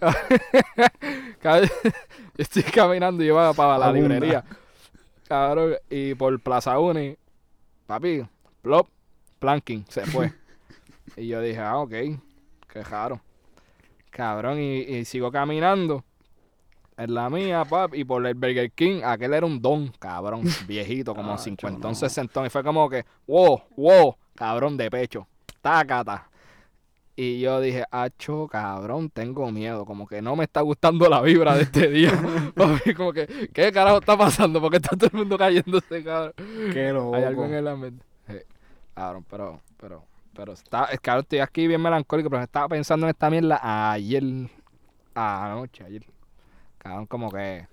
cabrón, yo estoy caminando y iba para la librería. Cabrón, y por Plaza Uni, papi, plop, planking, se fue. Y yo dije, ah, ok, qué raro. Cabrón, y, y sigo caminando. En la mía, pap, y por el Burger King, aquel era un don, cabrón, viejito, como Acho, 50, no. 60. Y fue como que, wow, wow, cabrón de pecho, tácata. Y yo dije, acho, cabrón, tengo miedo, como que no me está gustando la vibra de este día. Como que, ¿qué carajo está pasando? Porque está todo el mundo cayéndose, cabrón. Qué loco. Hay algo en el ambiente. Sí. Cabrón, pero, pero, pero está, ahora estoy aquí bien melancólico, pero estaba pensando en esta mierda ayer, anoche, ayer. Cabrón, como que,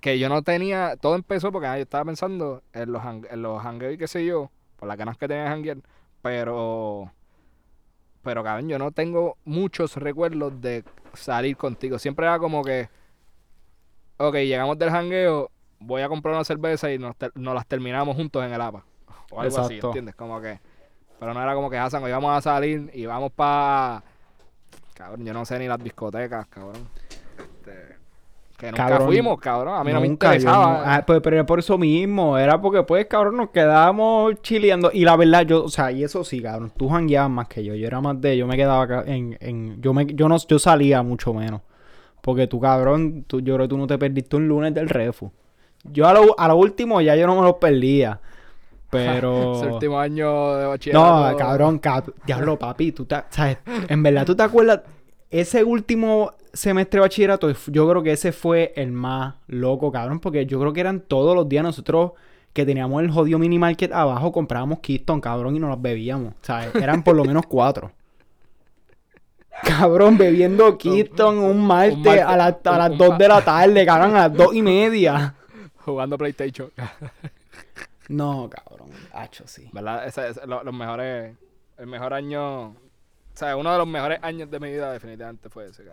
que yo no tenía, todo empezó porque ah, yo estaba pensando en los, en los hangueos y qué sé yo, por las ganas que tenía de hanguear, pero, pero cabrón, yo no tengo muchos recuerdos de salir contigo. Siempre era como que, ok, llegamos del hangueo, voy a comprar una cerveza y nos, ter- nos las terminamos juntos en el APA. O algo así. ¿entiendes? Como que, pero no era como que Hassan, hoy vamos a salir y vamos para, cabrón, yo no sé ni las discotecas, cabrón. Este, que nunca Cabrón, fuimos, cabrón, a mí no me interesaba. no- ah, pues, pero era por eso mismo, era porque pues cabrón nos quedábamos chileando y la verdad yo, o sea, y eso sí, cabrón, tú jangueabas más que yo, yo era más de, yo me quedaba en, en yo me, yo no, yo salía mucho menos, porque tú cabrón, tú, yo creo que tú no te perdiste un lunes del refu, yo a lo, a lo último ya yo no me lo perdía, pero... Ese último año de bachillerato. No, cabrón, cab- diablo, papi, tú te, sabes, en verdad, ¿tú te acuerdas? Ese último semestre de bachillerato, yo creo que ese fue el más loco, cabrón, porque yo creo que eran todos los días nosotros que teníamos el jodido mini market abajo, comprábamos Keystone, cabrón, y nos las bebíamos. O sea, eran por lo menos cuatro. Cabrón, bebiendo Keystone un martes, martes, a, las- a las un 2 ma- de la tarde, cabrón, a las dos y media. Jugando PlayStation. No, cabrón, hacho, sí. ¿Verdad? Ese, ese- lo- los mejores. El mejor año. O sea, uno de los mejores años de mi vida, definitivamente fue ese,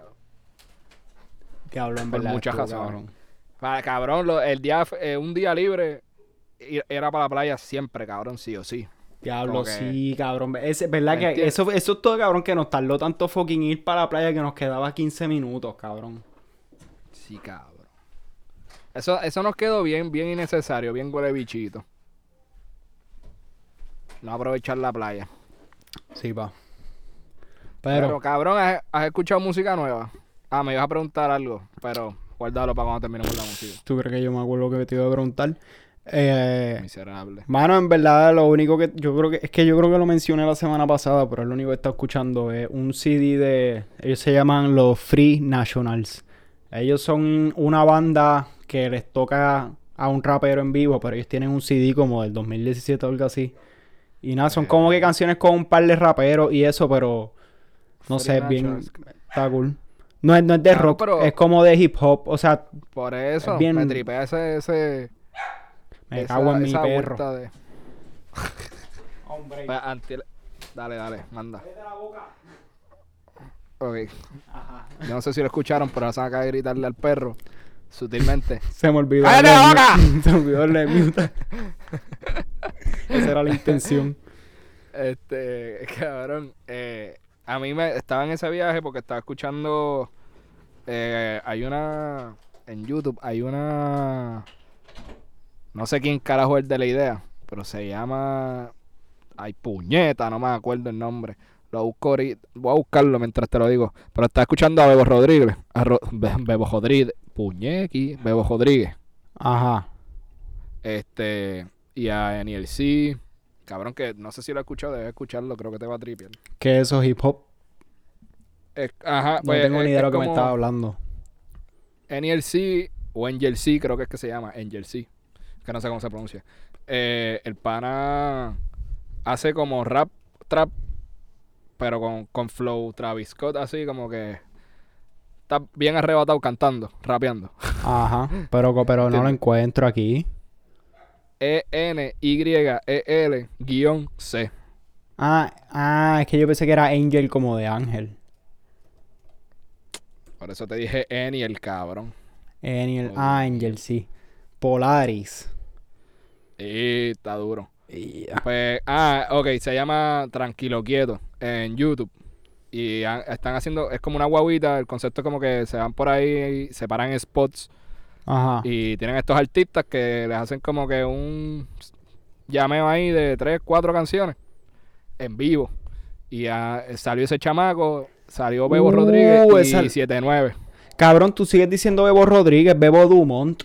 cabrón. En Por muchas razones. cabrón. Cabrón, lo- el día, eh, un día libre era para la playa siempre, cabrón, sí o sí. Diablo, que- sí, cabrón. Es verdad ¿Me que eso, eso es todo, cabrón, que nos tardó tanto fucking ir para la playa que nos quedaba 15 minutos, cabrón. Sí, cabrón. Eso, eso nos quedó bien, bien innecesario, bien huele bichito. No aprovechar la playa. Sí, pa. Pero, Pero, cabrón, ¿has, has escuchado música nueva? Ah, me ibas a preguntar algo, pero guárdalo para cuando terminemos la música. ¿tú crees que yo me acuerdo que te iba a preguntar? Eh, Miserable. Mano, en verdad, lo único que yo creo que es que yo creo que lo mencioné la semana pasada, pero es lo único que he estado escuchando es un CD de ellos se llaman los Free Nationals. Ellos son una banda que les toca a un rapero en vivo, pero ellos tienen un CD como del 2017 o algo así. Y nada, son como que canciones con un par de raperos y eso, pero no sé, es bien está cool. No es, no es de Claro, rock, pero- es como de hip hop, o sea, Por eso Es bien- me tripea ese... ese me esa- cago en mi perro. de- Hombre, Pues, Dale, dale, manda. Ok. Ajá. Yo no sé si lo escucharon, pero se acaba de gritarle al perro sutilmente. Se me olvidó. ¡Cállate la mute. Se me olvidó darle mute. Esa era la intención. Este, cabrón, eh, a mí me estaba en ese viaje porque estaba escuchando, eh, hay una, en YouTube, hay una, no sé quién carajo es de la idea, pero se llama, ay puñeta, no me acuerdo el nombre, lo busco ahorita, voy a buscarlo mientras te lo digo, pero estaba escuchando a Bebo Rodríguez, a Ro- Be- Bebo Rodríguez, puñequi, Bebo Rodríguez, Ajá. este, y a NLC, cabrón que no sé si lo he escuchado, debes escucharlo, creo que te va a tripear. ¿Qué es eso hip hop? Es- ajá, No pues, tengo es- ni idea de lo que me estaba hablando. NLC o Angel C, creo que es que se llama Angel C, que no sé cómo se pronuncia. Eh, el pana hace como rap, trap, pero con, con flow Travis Scott, así como que está bien arrebatado cantando, rapeando. Ajá. Pero, pero no lo encuentro aquí. E E-N-Y-E-L guion C. Ah, ah, es que yo pensé que era Angel como de ángel. Por eso te dije N y el cabrón. Angel, Oh. Angel, sí. Polaris. Y está duro. Pues, ah, ok, se llama Tranquilo Quieto en YouTube. Y han- están haciendo, es como una guaguita, el concepto es como que se van por ahí, se paran en spots Ajá. y tienen estos artistas que les hacen como que un llameo ahí de tres, cuatro canciones en vivo. Y ah, salió ese chamaco, salió Bebo Uh, Rodríguez y esa- 7-9. Cabrón, tú sigues diciendo Bebo Rodríguez, Bebo Dumont.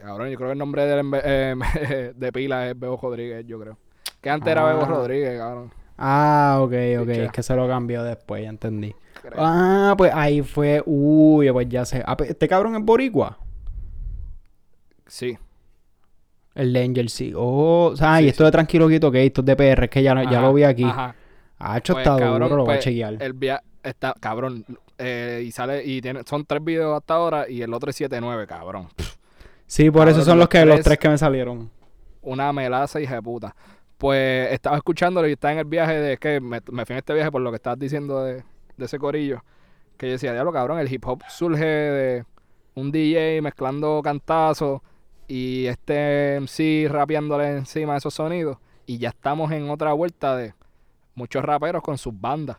Cabrón, yo creo que el nombre embe- eh, de pila es Bebo Rodríguez, yo creo. Que antes era Bebo Ah. Rodríguez, cabrón. Ah, ok, ok. Es que se lo cambió después, ya entendí. Creo. Ah, pues ahí fue. Uy, pues ya sé. Ah, pues, ¿Este cabrón es Boricua? Sí. El de Angel sí. Oh, o sea, Sí, y esto de Tranquilo Quito, que esto es de PR, es que ya, lo- ya Ajá, lo vi aquí. Ajá. Ah, hecho Pues, está cabrón, duro, lo voy a pues, chequear. El via está, cabrón. eh, y sale, y tiene, son tres videos hasta ahora y el otro es 7-9, cabrón. Sí, por eso son los que los tres- tres que me salieron. Una melaza hija de puta. Pues estaba escuchándolo y estaba en el viaje de que me, me fui en este viaje por lo que estabas diciendo de, de ese corillo. Que yo decía, diablo, cabrón, el hip hop surge de un DJ mezclando cantazos y este MC rapeándole encima de esos sonidos. Y ya estamos en otra vuelta de muchos raperos con sus bandas.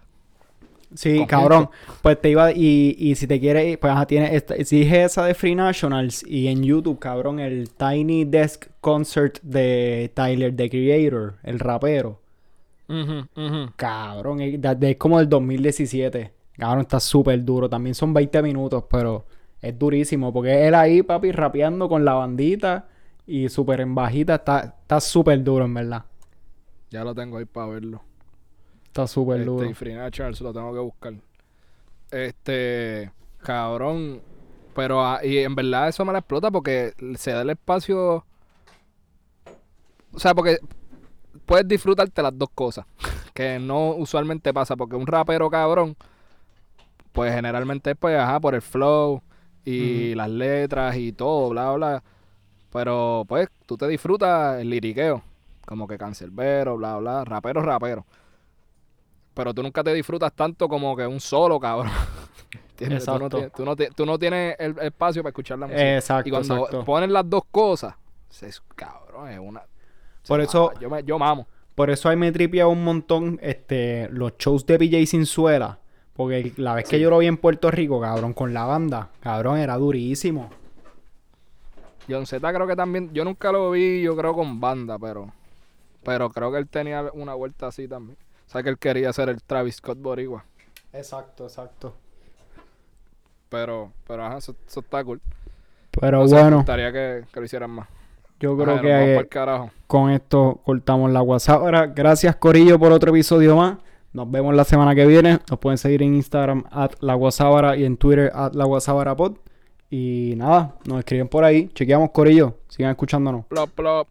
Sí, Conjunto. cabrón. Pues te iba. Y, y si te quieres. Pues ajá, tiene. Esta, si dije esa de Free Nationals. Y en YouTube, cabrón, el Tiny Desk Concert de Tyler, the Creator, el rapero. Cabrón, es, de- de- es como del 2017. Cabrón, está súper duro. También son 20 minutos, pero es durísimo. Porque él ahí, papi, rapeando con la bandita y súper en bajita. Está está súper duro, en verdad. Ya lo tengo ahí para verlo. Está súper Este, duro. y Free Naturals lo tengo que buscar. Este, cabrón. Pero, ah, y en verdad eso me la explota porque se da el espacio. O sea, porque puedes disfrutarte las dos cosas. Que no usualmente pasa. Porque un rapero cabrón, pues generalmente es pues, ajá, por el flow y las letras y todo, bla, bla. Pero, pues, tú te disfrutas el liriqueo. Como que cancerbero, bla, bla. Rapero, rapero. Pero tú nunca te disfrutas tanto como que un solo, cabrón. ¿Entiendes? Tú no, Exacto. tienes, tú, no, ti- tú no tienes el espacio para escuchar la música. Exacto, y cuando exacto. ponen las dos cosas, es cabrón, es una. Por se eso-. Yo, me, yo mamo. Por eso ahí me tripia un montón este, los shows de PJ Sinzuela. Porque la vez que yo lo vi en Puerto Rico, cabrón, con la banda, cabrón, era durísimo. John Z creo que también. Yo nunca lo vi, yo creo, con banda, pero. Pero creo que él tenía una vuelta así también. O sea que él quería ser el Travis Scott Boricua. Exacto, exacto. Pero, pero ajá, eso, eso está cool. Pero No sé, me bueno, gustaría que, que lo hicieran más. Yo creo que con esto cortamos la WhatsApp. Ahora, gracias Corillo por otro episodio más. Nos vemos la semana que viene. Nos pueden seguir en Instagram at la Guasábara y en Twitter at la Guasábara pod. Y nada, nos escriben por ahí. Chequeamos Corillo. Sigan escuchándonos. Plop, plop.